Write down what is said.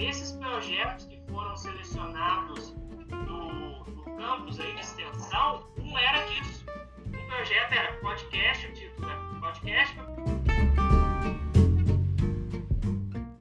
Esses projetos que foram selecionados do, campus aí de extensão,